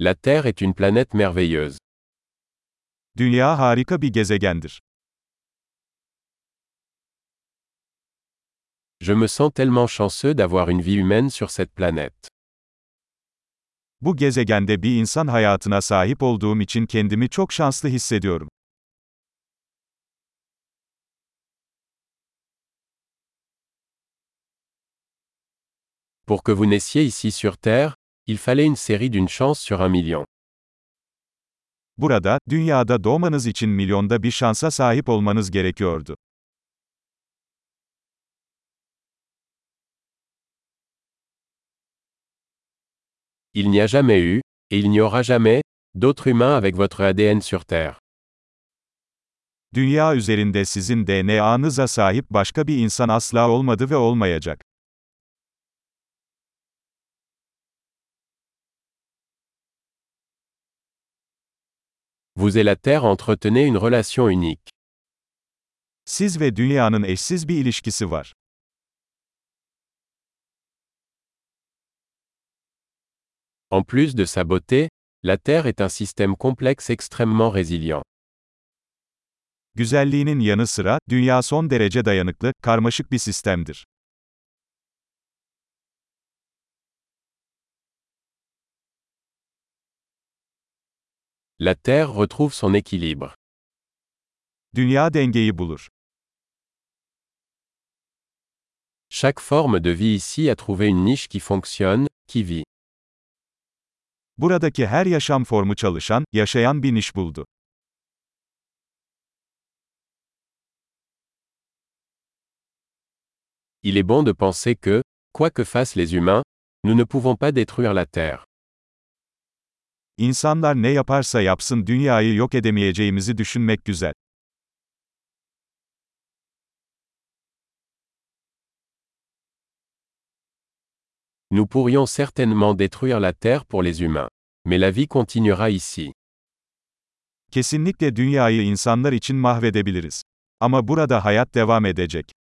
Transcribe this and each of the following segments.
La Terre est une planète merveilleuse. Dünya harika bir gezegendir. Je me sens tellement chanceux d'avoir une vie humaine sur cette planète. Bu gezegende bir insan hayatına sahip olduğum için kendimi çok şanslı hissediyorum. Pour que vous naissiez ici sur Terre, il fallait une série d'une chance sur un million. Burada, dünyada doğmanız için milyonda bir şansa sahip olmanız gerekiyordu. Il n'y a jamais eu, et il n'y aura jamais, d'autres humains avec votre ADN sur Terre. Dünya üzerinde sizin DNA'nıza sahip başka bir insan asla olmadı ve olmayacak. Vous et la Terre entretenez une relation unique. Siz ve dünyanın eşsiz bir ilişkisi var. En plus de sa beauté, la Terre est un système complexe extrêmement résilient. Güzelliğinin yanı sıra, dünya son derece dayanıklı, karmaşık bir sistemdir. La Terre retrouve son équilibre. Dünya dengeyi bulur. Chaque forme de vie ici a trouvé une niche qui fonctionne, qui vit. Buradaki her yaşam formu çalışan, yaşayan bir niş buldu. Il est bon de penser que, quoi que fassent les humains, nous ne pouvons pas détruire la Terre. İnsanlar ne yaparsa yapsın dünyayı yok edemeyeceğimizi düşünmek güzel. Nous pourrions certainement détruire la Terre pour les humains. Mais la vie continuera ici. Kesinlikle dünyayı insanlar için mahvedebiliriz. Ama burada hayat devam edecek.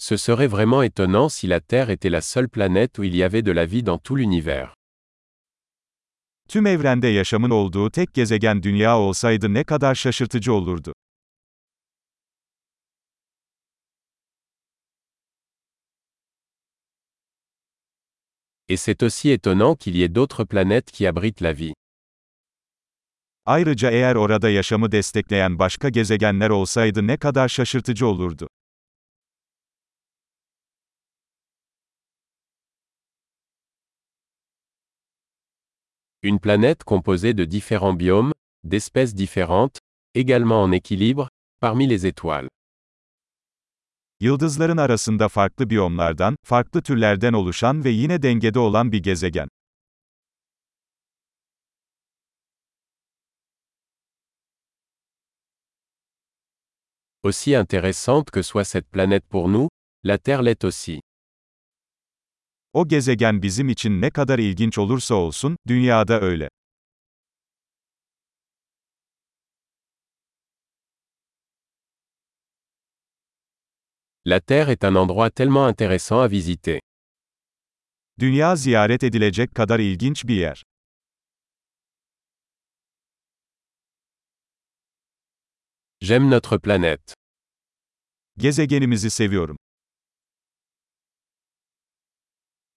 Ce serait vraiment étonnant si la Terre était la seule planète où il y avait de la vie dans tout l'univers. Tüm evrende yaşamın olduğu tek gezegen dünya olsaydı ne kadar şaşırtıcı olurdu. Et c'est aussi étonnant qu'il y ait d'autres planètes qui abritent la vie. Ayrıca eğer orada yaşamı destekleyen başka gezegenler olsaydı ne kadar şaşırtıcı olurdu. Une planète composée de différents biomes, d'espèces différentes, également en équilibre, parmi les étoiles. Yıldızların arasında farklı biyomlardan, farklı türlerden oluşan ve yine dengede olan bir gezegen. Aussi intéressante que soit cette planète pour nous, la Terre l'est aussi. O gezegen bizim için ne kadar ilginç olursa olsun, dünyada öyle. La Terre est un endroit tellement intéressant à visiter. Dünya ziyaret edilecek kadar ilginç bir yer. J'aime notre planète. Gezegenimizi seviyorum.